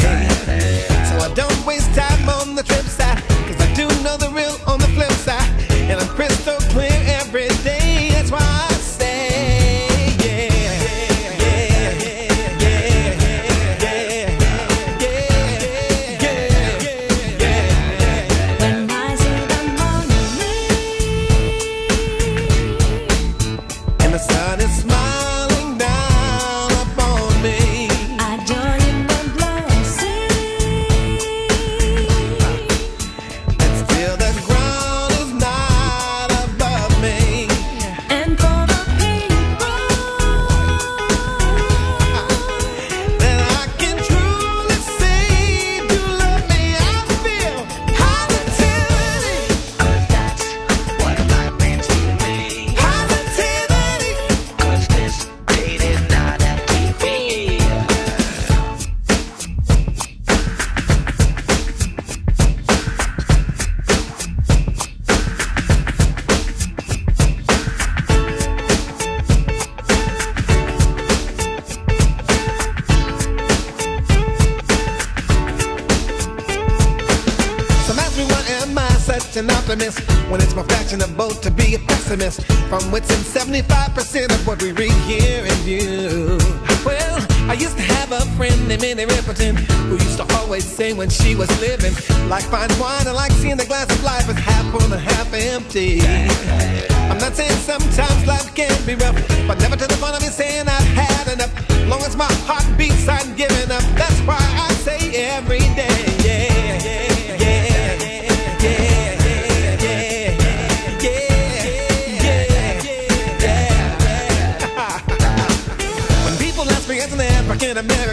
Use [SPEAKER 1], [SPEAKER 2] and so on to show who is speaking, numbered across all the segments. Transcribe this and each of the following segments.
[SPEAKER 1] So I don't waste time on the trips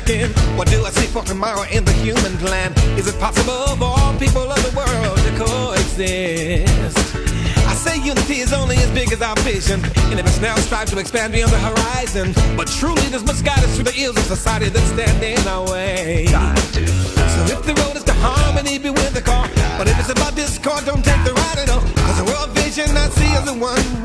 [SPEAKER 1] second. What do I see for tomorrow in the human plan? Is it possible for all people of the world to coexist? I say unity is only as big as our vision, and if it's now strive to expand beyond the horizon. But truly, there's much guidance through the ills of society that's standing in our way. So if the road is to harmony, be with the car. But if it's about discord, don't take the ride at all. Cause the world vision I see is the one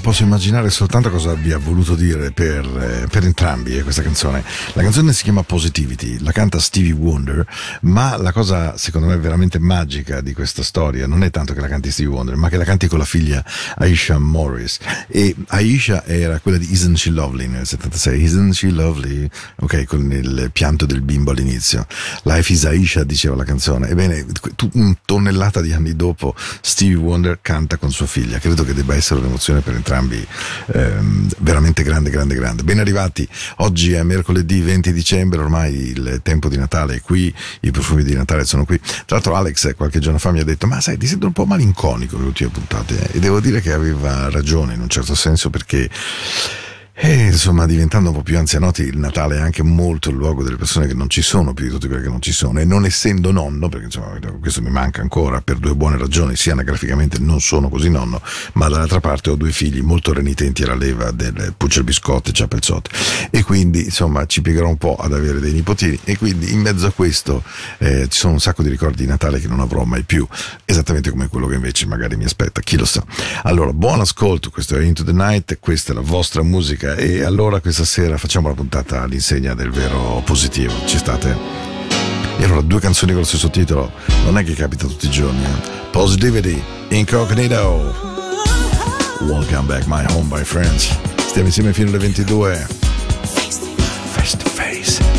[SPEAKER 2] Posso immaginare soltanto cosa abbia voluto dire per, eh, per entrambi eh, questa canzone. La canzone si chiama Positivity, la canta Stevie Wonder, ma la cosa secondo me veramente magica di questa storia non è tanto che la canti Stevie Wonder, ma che la canti con la figlia Aisha Morris. E Aisha era quella di Isn't She Lovely nel 76, Isn't She Lovely? Ok, con il pianto del bimbo all'inizio. Life is Aisha diceva la canzone. Ebbene, un tonnellata di anni dopo Stevie Wonder canta con sua figlia. Credo che debba essere un'emozione per entrambi ehm, veramente grande, grande, grande. Ben arrivati, oggi è mercoledì 20 dicembre, ormai il tempo di Natale è qui, i profumi di Natale sono qui. Tra l'altro Alex qualche giorno fa mi ha detto, ma sai, ti sento un po' malinconico le ultime puntate eh? e devo dire che aveva ragione in un certo senso perché e insomma, diventando un po' più anzianotti, il Natale è anche molto il luogo delle persone che non ci sono, più di tutte quelle che non ci sono. E non essendo nonno, perché insomma, questo mi manca ancora per due buone ragioni, sia anagraficamente non sono così nonno, ma dall'altra parte ho due figli molto renitenti alla leva del Puccer Biscotti e Ciapelzotte. E quindi, insomma, ci piegherò un po' ad avere dei nipotini. E quindi, in mezzo a questo, eh, ci sono un sacco di ricordi di Natale che non avrò mai più, esattamente come quello che invece magari mi aspetta, chi lo sa. Allora, buon ascolto, questo è Into the Night, questa è la vostra musica musica e allora questa sera facciamo la puntata all'insegna del vero positivo. Ci state? E allora due canzoni con lo stesso titolo non è che capita tutti i giorni. Eh? Positivity, Incognito. Welcome back my home my friends. Stiamo insieme fino alle 22. Face to face.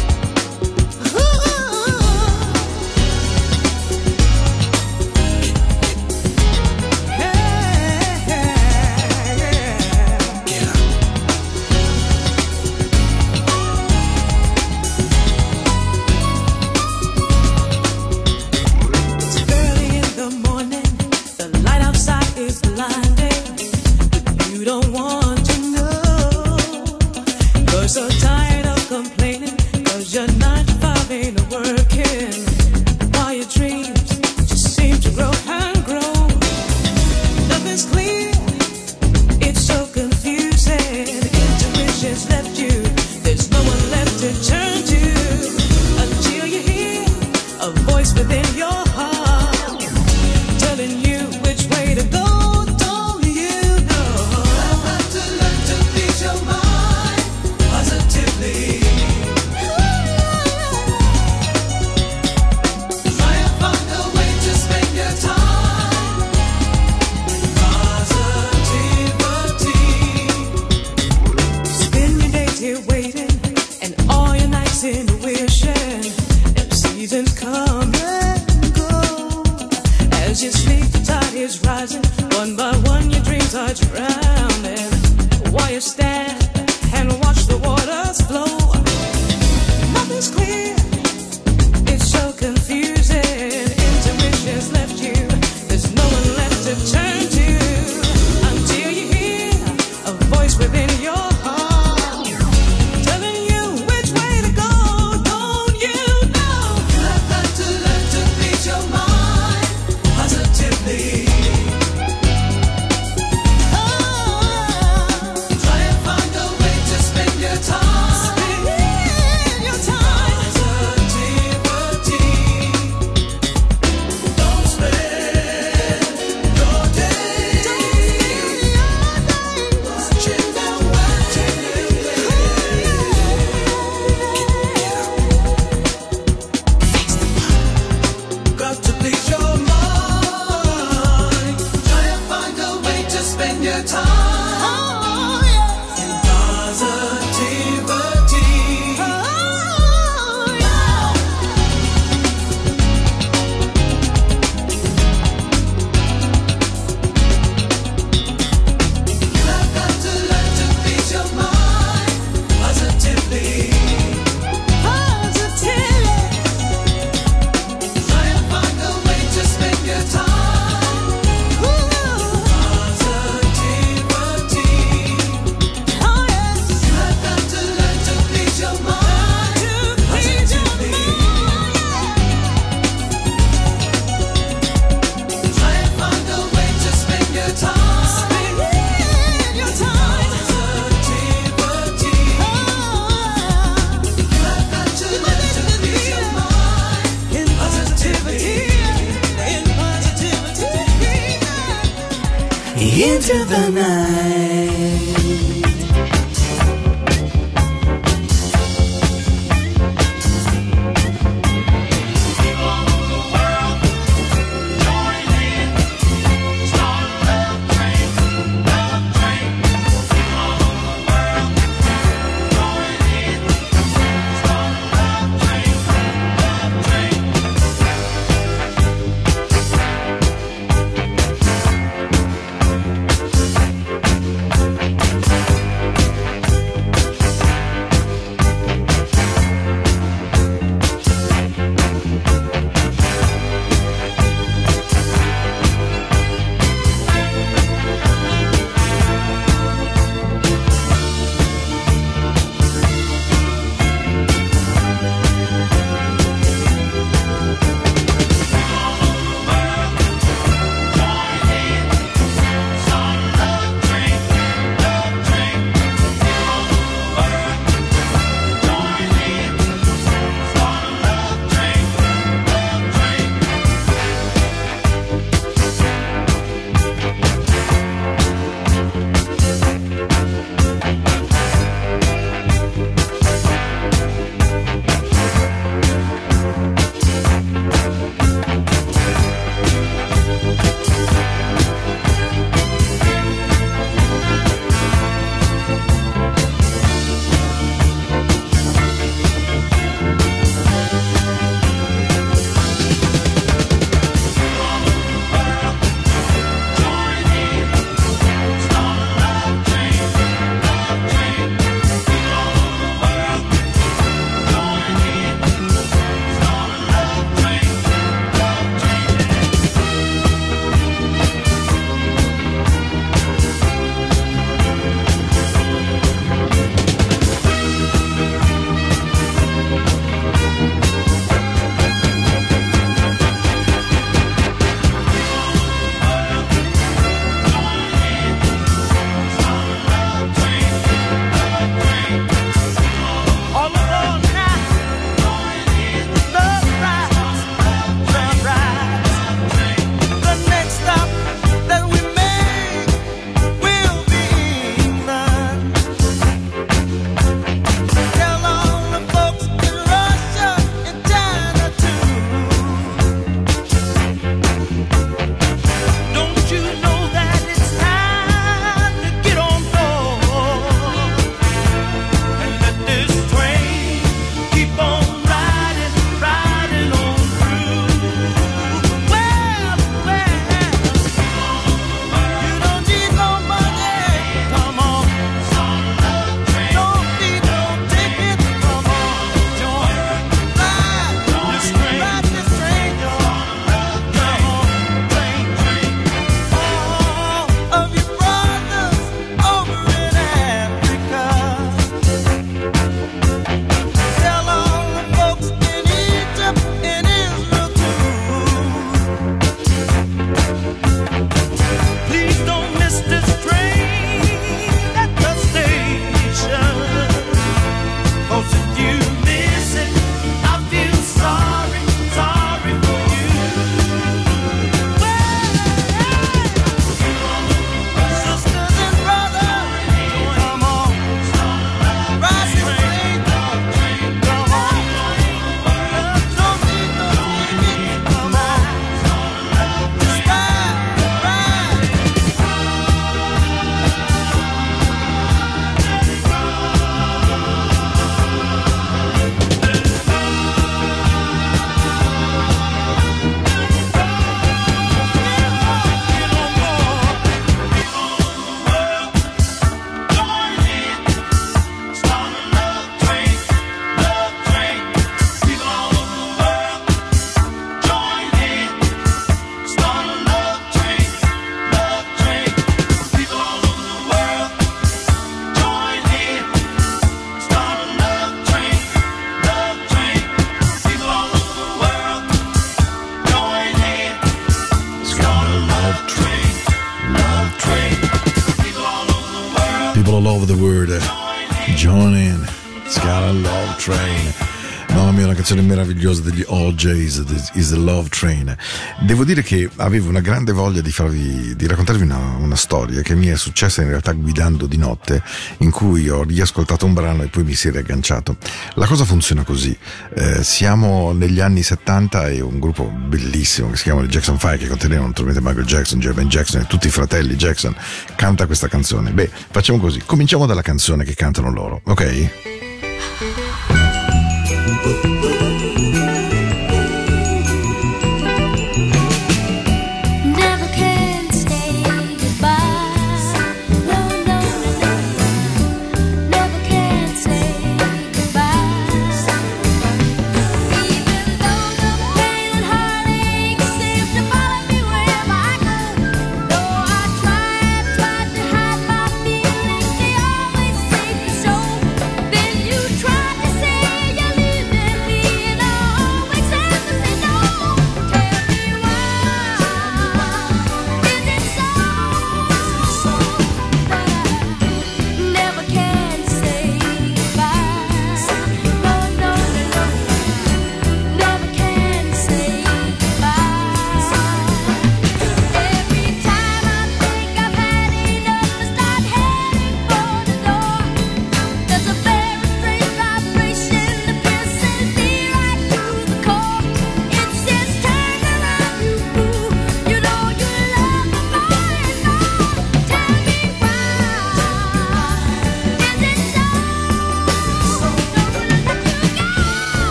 [SPEAKER 3] OJs, Is the Love Train. Devo dire che avevo una grande voglia di, farvi, di raccontarvi una, una, storia che mi è successa in realtà guidando di notte, in cui ho riascoltato un brano e poi mi si è riagganciato. La cosa funziona così. Eh, siamo negli anni 70 e un gruppo bellissimo che si chiama il Jackson 5, che conteneva naturalmente Michael Jackson, Jermaine Jackson e tutti i fratelli Jackson, canta questa canzone. Beh, facciamo così. Cominciamo dalla canzone che cantano loro, ok?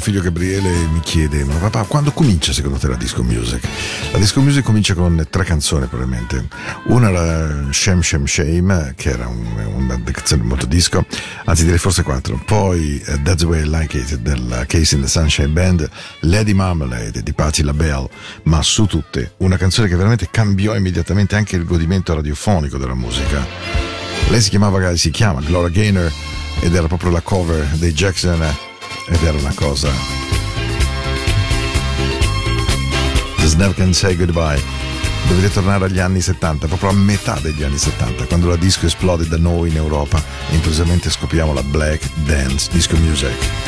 [SPEAKER 3] Mio figlio Gabriele mi chiede, ma papà, quando comincia secondo te la disco music? La disco music comincia con tre canzoni probabilmente. Una era Shame Shame Shame, che era un, una canzone molto disco, anzi direi forse quattro. Poi uh, That's the Way I Like It della Case in the Sunshine Band, Lady Marmalade di Patti LaBelle, ma su tutte una canzone che veramente cambiò immediatamente anche il godimento radiofonico della musica. Lei si chiamava, si chiama Gloria Gaynor ed era proprio la cover dei Jackson ed era una cosa. Just never can say goodbye. Dovete tornare agli anni 70, proprio a metà degli anni 70, quando la disco esplode da noi in Europa e improvvisamente scopriamo la black dance disco music.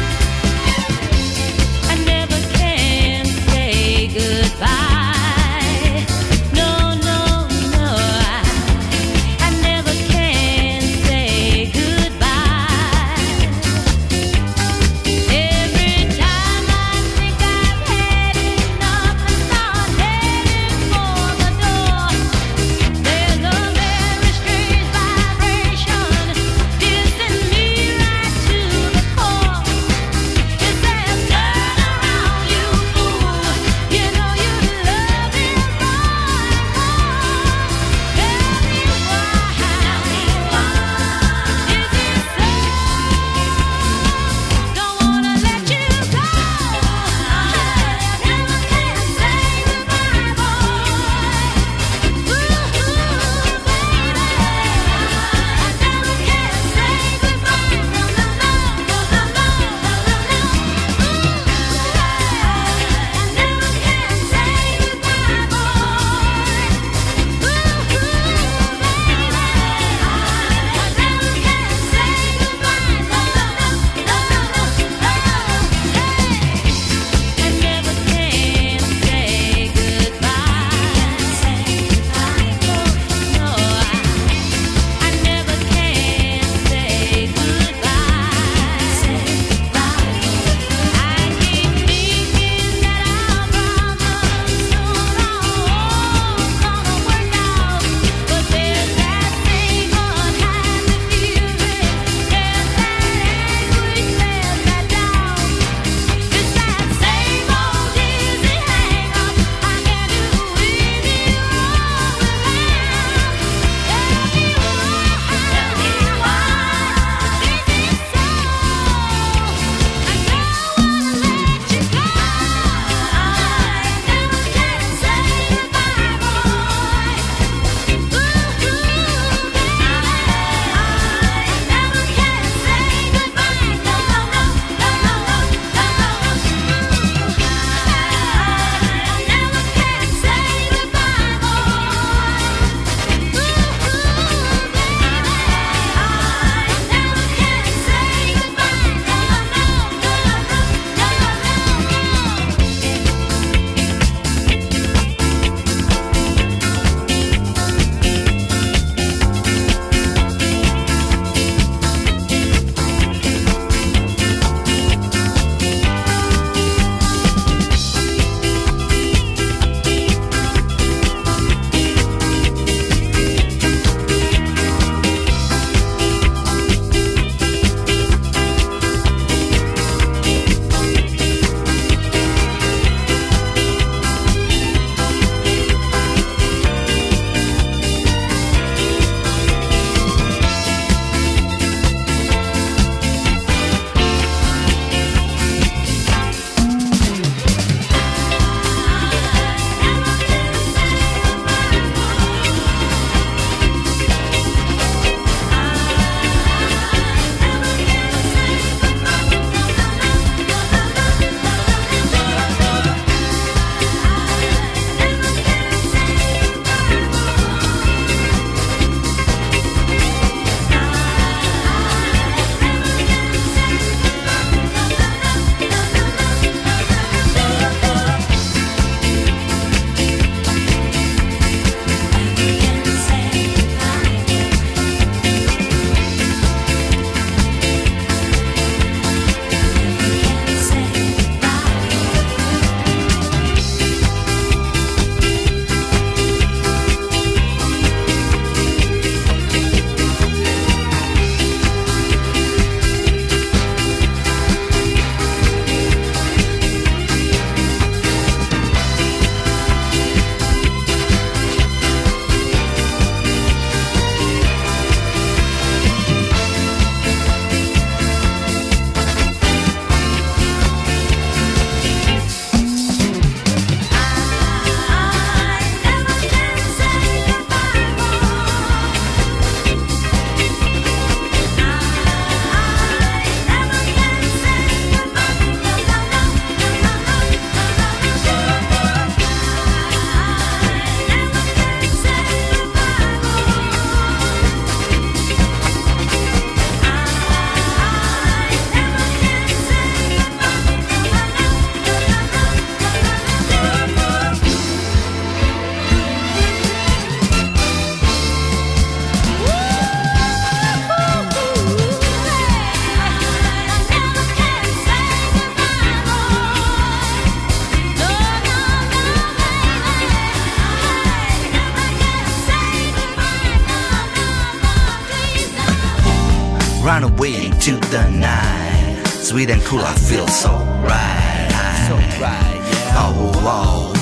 [SPEAKER 4] Cool, I feel so right. So right, yeah. Oh, oh,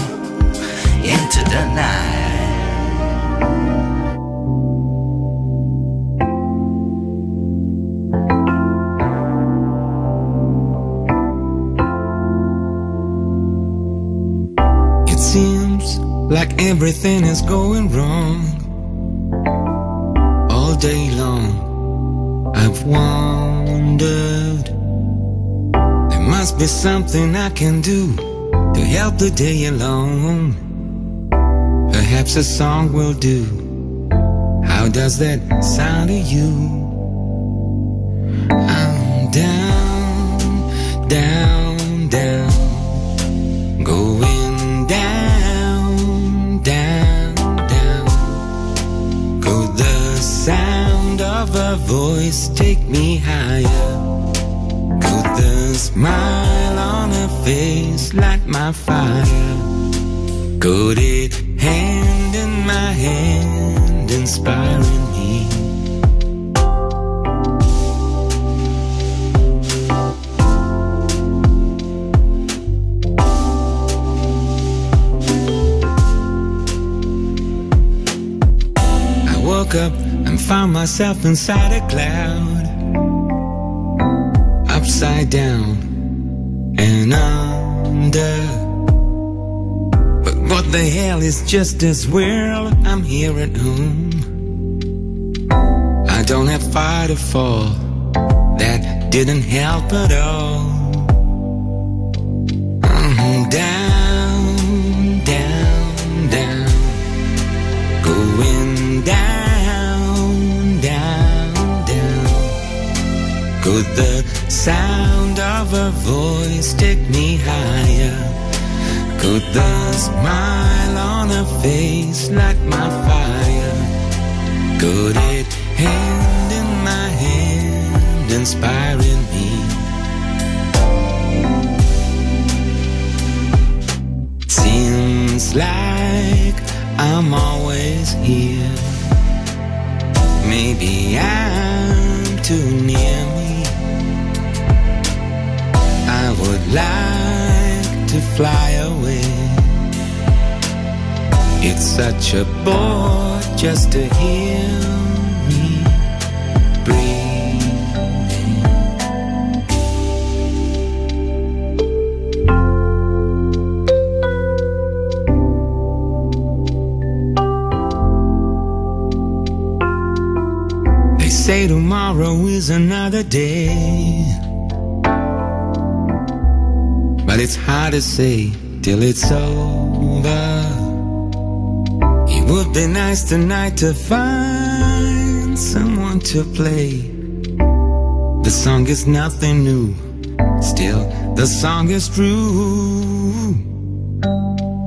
[SPEAKER 4] into the night.
[SPEAKER 5] It seems like everything is going wrong all day long. I've wondered. Must be something I can do to help the day along. Perhaps a song will do. How does that sound to you? I'm down, down, down, going down, down, down. Could the sound of a voice take me higher? Smile on her face light my fire? It hand in my hand inspiring me? I woke up and found myself inside a cloud, upside down and under. But what the hell is just as well? I'm here at home. I don't have far to fall. That didn't help at all. I'm down, down, down going down, down, down. The sound of a voice take me higher? Could the smile on her face light my fire? Could it such a bore just to hear me breathe. They say tomorrow is another day. But it's hard to say till it's over. Be nice tonight to find someone to play. The song is nothing new, still, the song is true.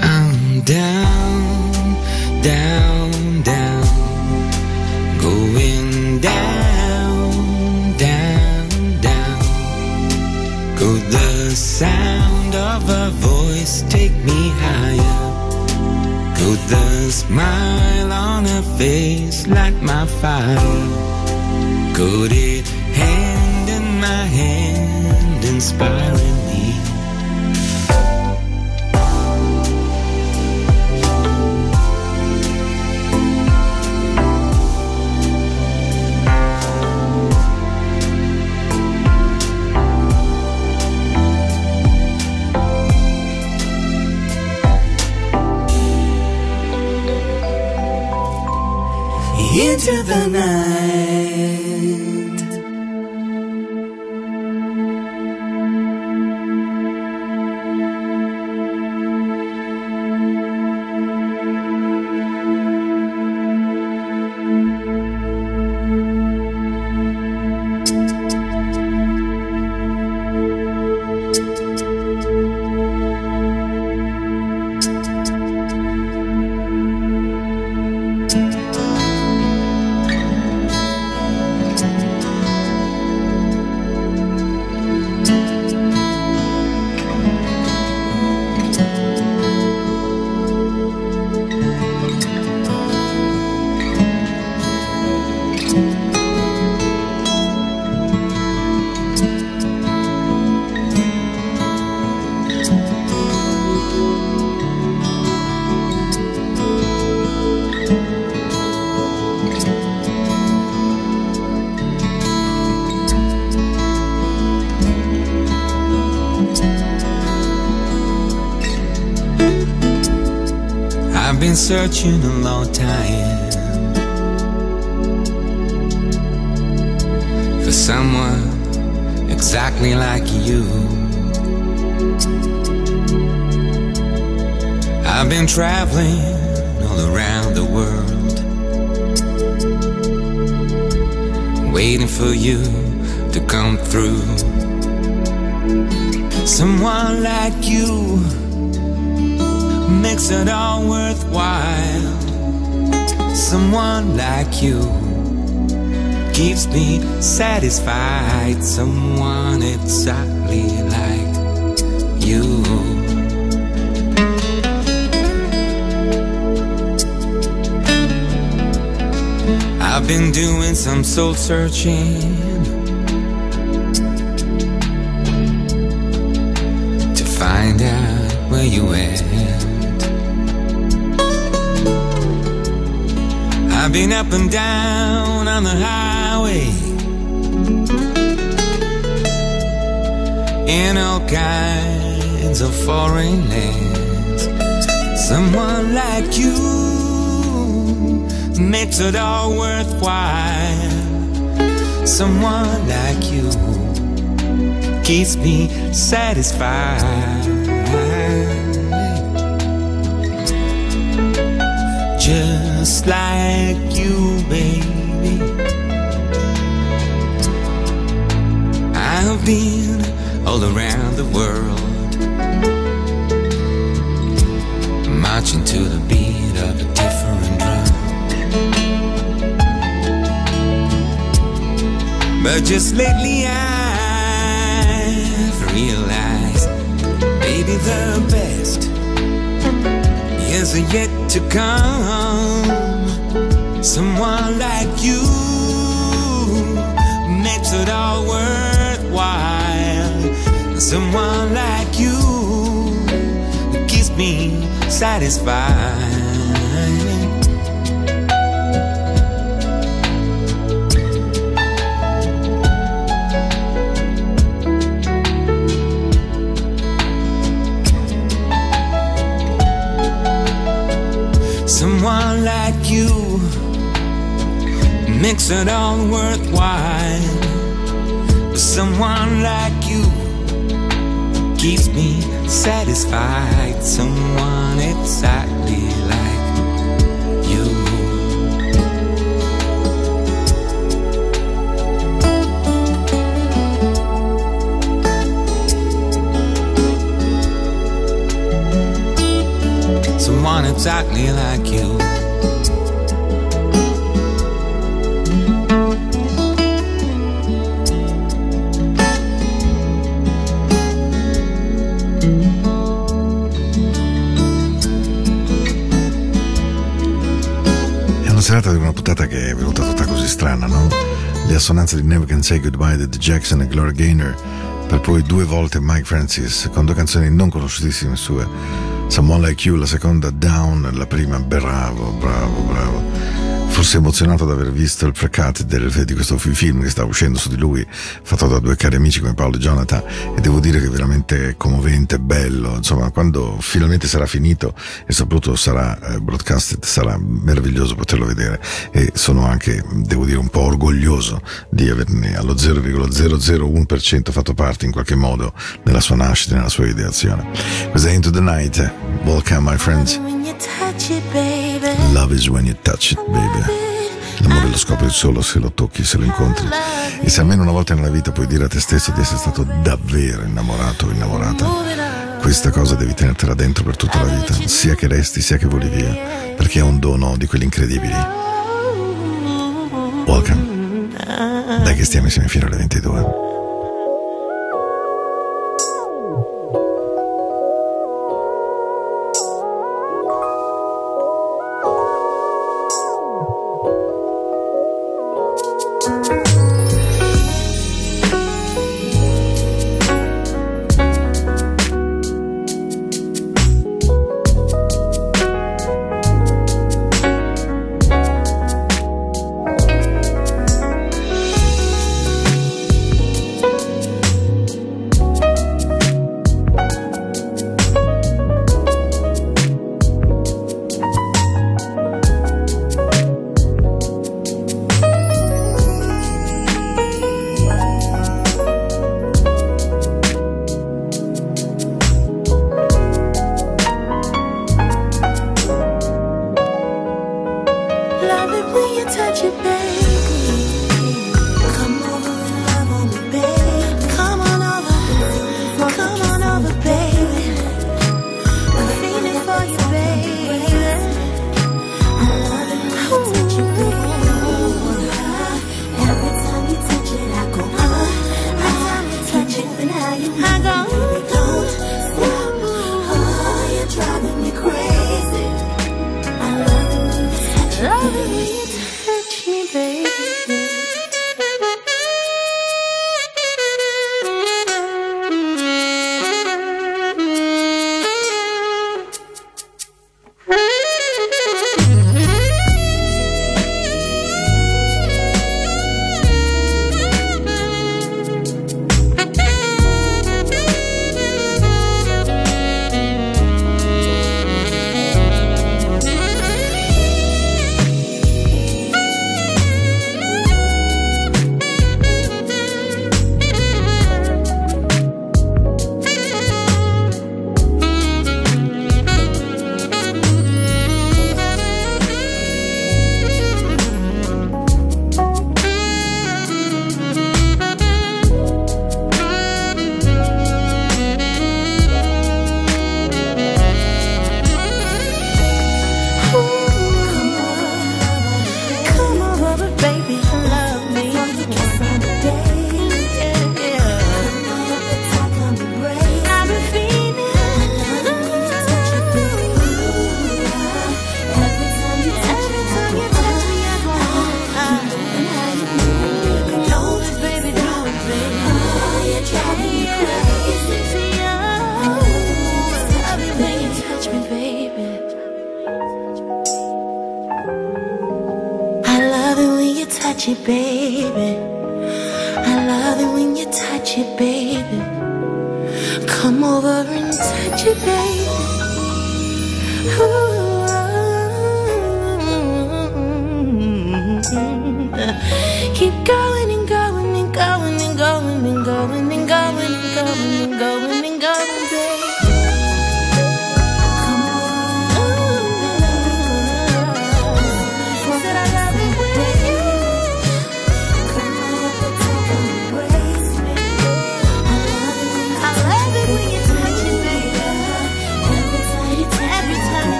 [SPEAKER 5] I'm down, down, down going down, down, down. Could the sound of a voice take me higher? The smile on her face light my fire? Could it hand in my hand inspiring
[SPEAKER 4] Into the night.
[SPEAKER 5] Makes it all worthwhile. Someone like you keeps me satisfied. Someone exactly like you. I've been doing some soul searching to find out where you at. Been up and down on the highway in all kinds of foreign lands. Someone like you makes it all worthwhile. Someone like you keeps me satisfied. Just like you, baby. I've been all around the world, marching to the beat of a different drum. But just lately I've realized, baby, the best is yet to come. Someone like you makes it all worthwhile. Someone like you keeps me satisfied. Makes it all worthwhile. But someone like you keeps me satisfied. Someone exactly like you. Someone exactly like you.
[SPEAKER 6] Serata di una puntata che è venuta tutta così strana, no? Le assonanze di Never Can Say Goodbye di The Jackson e Gloria Gaynor, per poi due volte Mike Francis, con due canzoni non conosciutissime sue. Someone Like You, la seconda Down, la prima Bravo, bravo, bravo. Forse emozionato ad aver visto il pre-cut del, di questo film che stava uscendo su di lui, fatto da due cari amici come Paolo e Jonathan, e devo dire che è veramente commovente, bello. Insomma, quando finalmente sarà finito e soprattutto sarà eh, broadcasted, sarà meraviglioso poterlo vedere. E sono anche, devo dire, un po' orgoglioso di averne allo 0,001% fatto parte in qualche modo nella sua nascita, nella sua ideazione. Questa è Into the Night. Welcome, my friends. Love is when you touch it, baby. L'amore lo scopri solo se lo tocchi, se lo incontri. E se almeno una volta nella vita puoi dire a te stesso di essere stato davvero innamorato o innamorata, questa cosa devi tenertela dentro per tutta la vita, sia che resti, sia che voli via, perché è un dono di quelli incredibili. Welcome. Dai che stiamo insieme fino alle 22.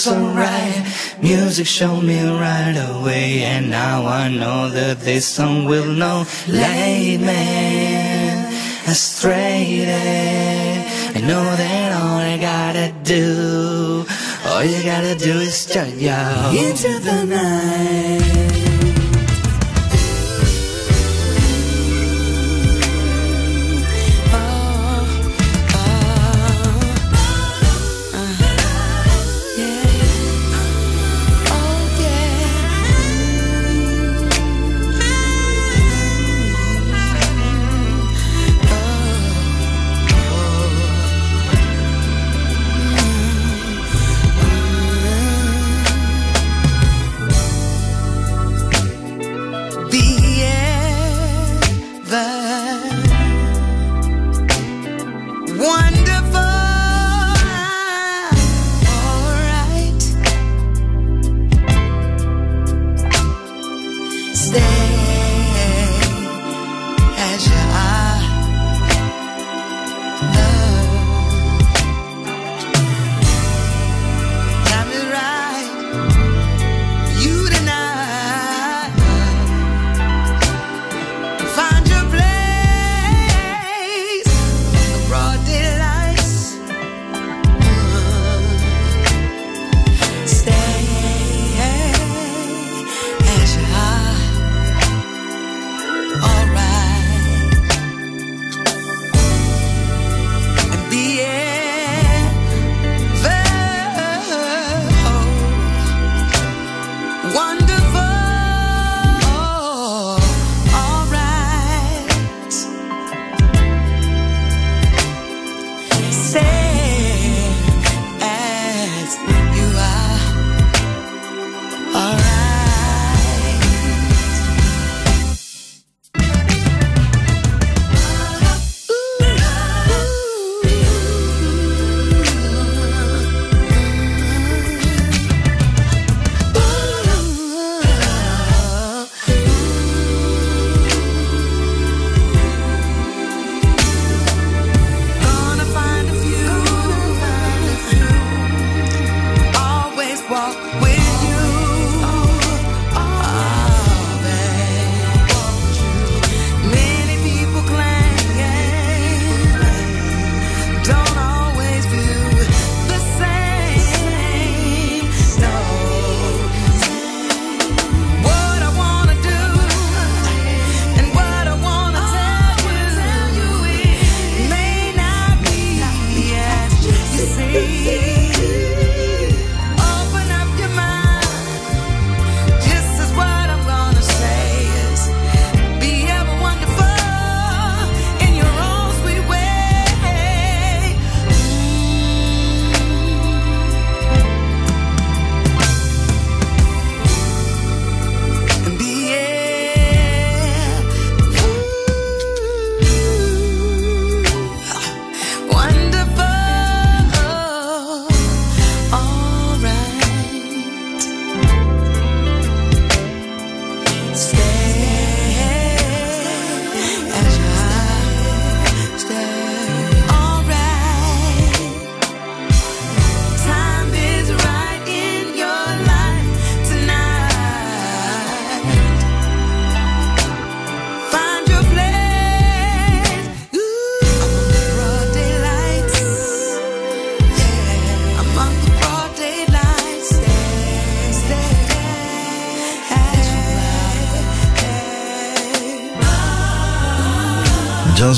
[SPEAKER 4] So alright. Music showed me right away, and now I know that this song will know. Layman, me astray. I know that all I gotta do, all you gotta do is turn your into the night.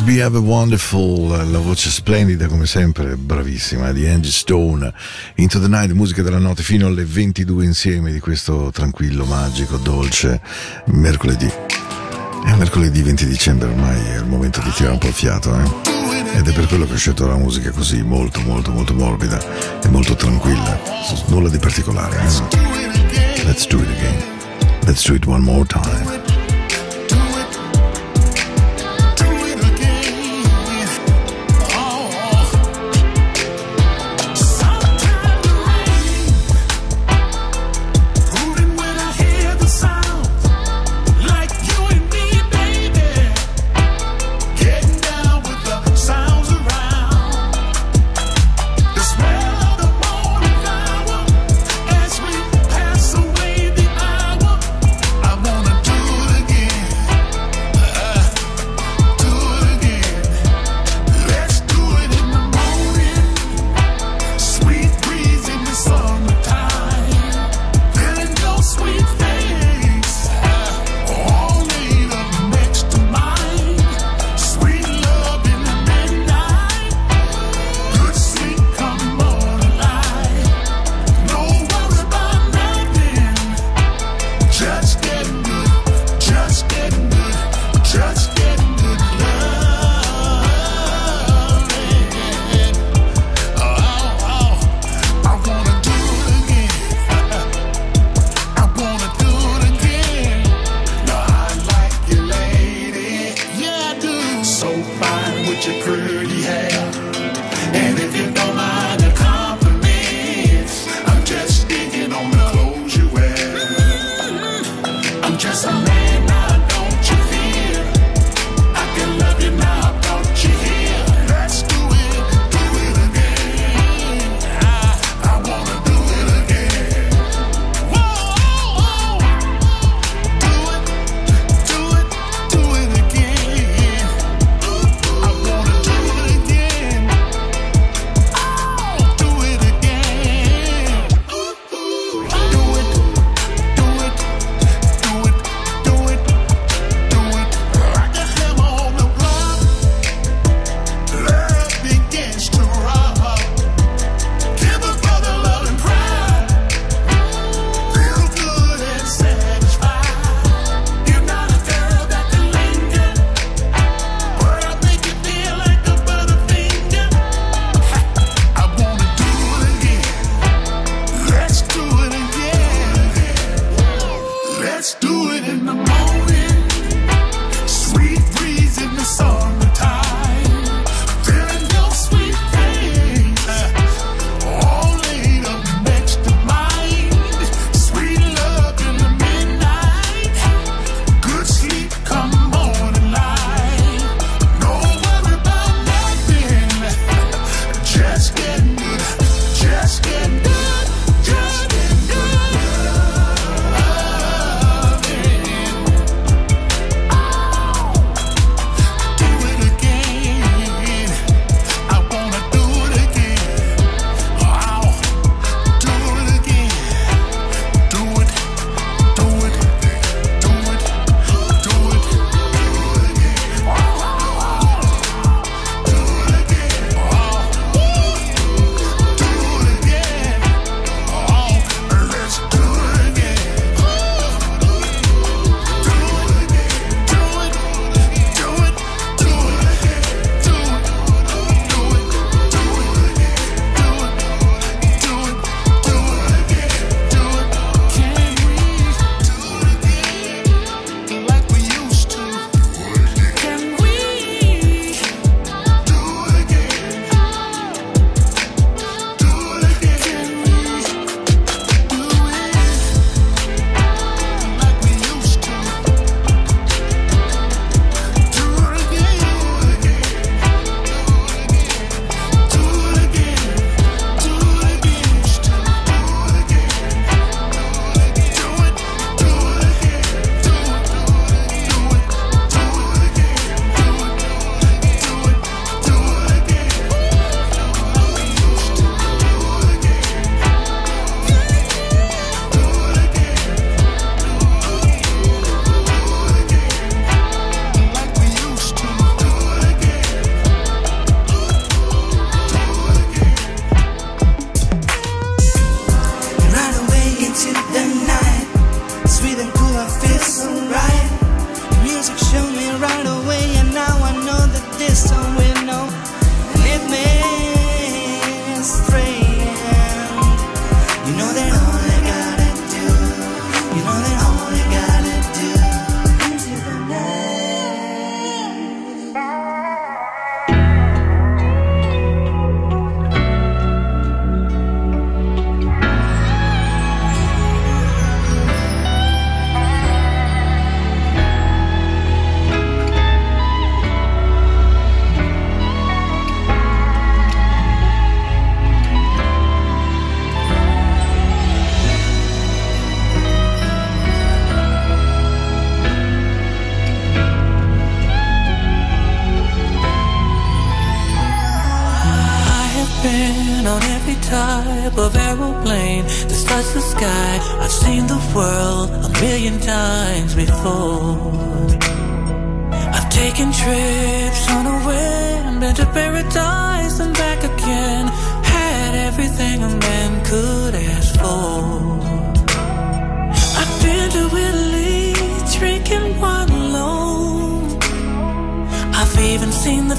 [SPEAKER 4] Be
[SPEAKER 6] Have a Wonderful, la voce splendida come sempre, bravissima, di Angie Stone, Into the Night, musica della notte fino alle 22 insieme di questo tranquillo, magico, dolce mercoledì. È mercoledì 20 dicembre, ormai è il momento di tirare un po' il fiato, eh? Ed è per quello che ho scelto la musica così, molto, molto, molto morbida e molto tranquilla. Nulla di particolare, eh? Let's do it again. Let's do it one more time.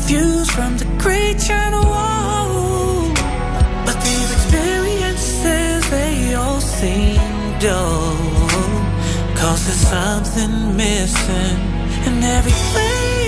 [SPEAKER 2] views from the great Channel. But these experiences, they all seem dull. Cause there's something missing in everything.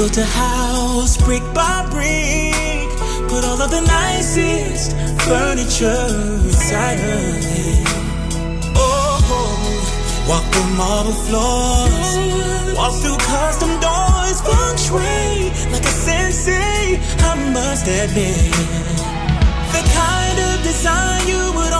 [SPEAKER 2] Built a house brick by brick. Put all of the nicest furniture inside of it. Oh, walk the marble floors. Walk through custom doors. Feng shui like a sensei. I must admit. The kind of design you would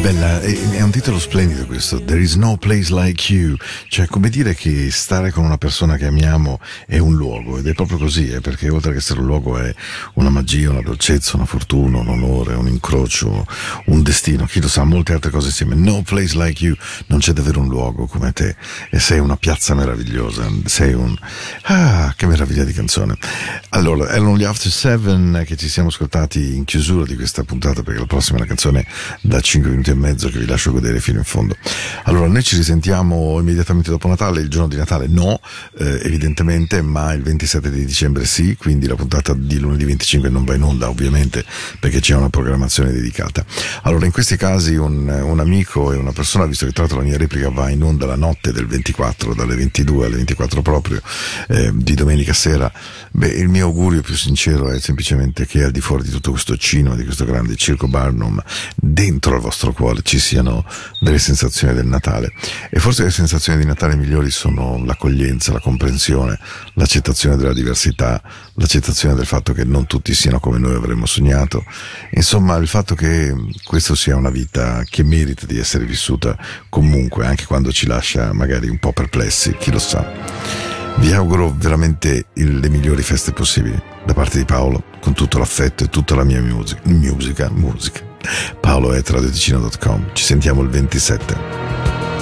[SPEAKER 6] Bella, è, un titolo splendido questo, There is no place like you, cioè come dire che stare con una persona che amiamo è un luogo ed è proprio così, eh, perché oltre che essere un luogo è una magia, una dolcezza, una fortuna, un onore, un incrocio, un destino, chi lo sa, molte altre cose insieme, no place like you, non c'è davvero un luogo come te e sei una piazza meravigliosa, sei un... Ah, che meraviglia di canzone. Allora, erano gli After Seven eh, che ci siamo ascoltati in chiusura di questa puntata perché la prossima è una canzone da 5 minuti minuti e mezzo che vi lascio godere fino in fondo. Allora, noi ci risentiamo immediatamente dopo Natale, il giorno di Natale no, eh, evidentemente, ma il 27 di dicembre sì, quindi la puntata di lunedì 25 non va in onda ovviamente perché c'è una programmazione dedicata. Allora, in questi casi un, un amico e una persona, visto che tra l'altro la mia replica va in onda la notte del 24, dalle 22 alle 24 proprio, eh, di domenica sera, beh, il mio augurio più sincero è semplicemente che al di fuori di tutto questo cinema, di questo grande circo Barnum, dentro al vostro cuore ci siano delle sensazioni del Natale. E forse le sensazioni di Natale migliori sono l'accoglienza, la comprensione, l'accettazione della diversità, l'accettazione del fatto che non tutti siano come noi avremmo sognato. Insomma, il fatto che questa sia una vita che merita di essere vissuta comunque, anche quando ci lascia magari un po' perplessi, chi lo sa. Vi auguro veramente le migliori feste possibili da parte di Paolo, con tutto l'affetto e tutta la mia musica, musica, musica paoloetraditicino.com. Ci sentiamo il 27.